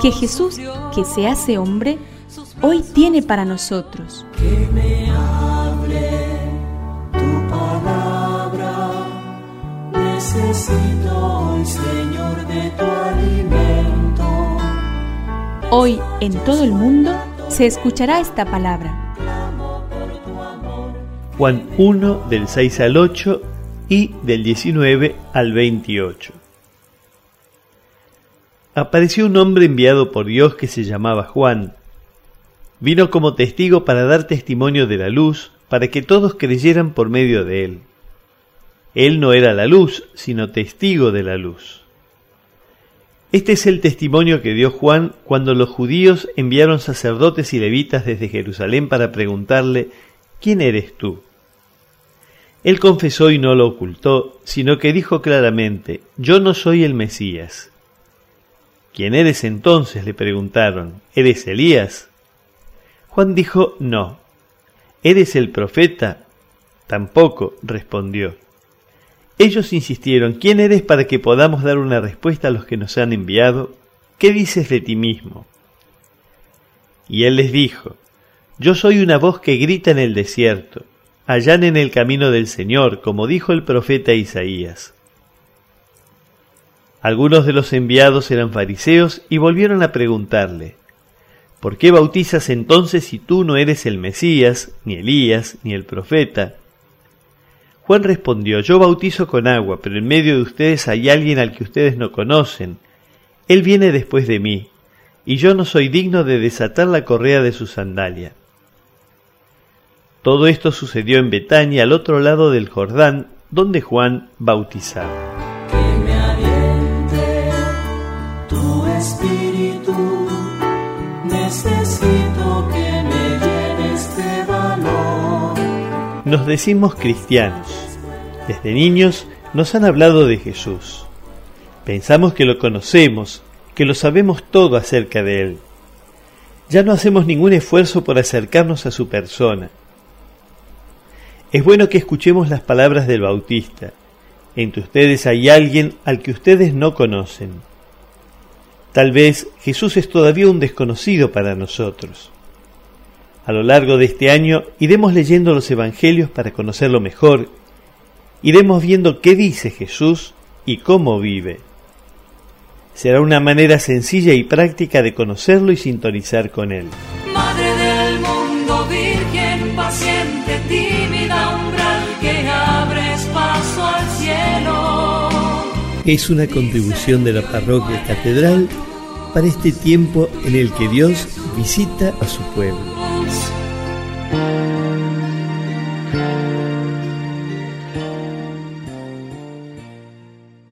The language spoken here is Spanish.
que Jesús, que se hace hombre, hoy tiene para nosotros. Que me hable tu palabra, necesito hoy, Señor, de tu alimento. Hoy en todo el mundo se escuchará esta palabra. Juan 1 del 6 al 8 y del 19 al 28. Apareció un hombre enviado por Dios que se llamaba Juan. Vino como testigo para dar testimonio de la luz, para que todos creyeran por medio de él. Él no era la luz, sino testigo de la luz. Este es el testimonio que dio Juan cuando los judíos enviaron sacerdotes y levitas desde Jerusalén para preguntarle, ¿quién eres tú? Él confesó y no lo ocultó, sino que dijo claramente, yo no soy el Mesías. ¿Quién eres entonces? le preguntaron. ¿Eres Elías? Juan dijo, no. ¿Eres el profeta? Tampoco, respondió. Ellos insistieron, ¿quién eres para que podamos dar una respuesta a los que nos han enviado? ¿Qué dices de ti mismo? Y él les dijo, yo soy una voz que grita en el desierto en el camino del Señor, como dijo el profeta Isaías. Algunos de los enviados eran fariseos y volvieron a preguntarle, ¿por qué bautizas entonces si tú no eres el Mesías, ni Elías, ni el profeta? Juan respondió, yo bautizo con agua, pero en medio de ustedes hay alguien al que ustedes no conocen. Él viene después de mí, y yo no soy digno de desatar la correa de su sandalia. Todo esto sucedió en Betania, al otro lado del Jordán, donde Juan bautizaba. Nos decimos cristianos. Desde niños nos han hablado de Jesús. Pensamos que lo conocemos, que lo sabemos todo acerca de Él. Ya no hacemos ningún esfuerzo por acercarnos a su persona es bueno que escuchemos las palabras del Bautista. Entre ustedes hay alguien al que ustedes no conocen. Tal vez Jesús es todavía un desconocido para nosotros. A lo largo de este año iremos leyendo los Evangelios para conocerlo mejor. Iremos viendo qué dice Jesús y cómo vive. Será una manera sencilla y práctica de conocerlo y sintonizar con él. Madre del mundo, virgen paciente, es una contribución de la parroquia catedral para este tiempo en el que Dios visita a su pueblo.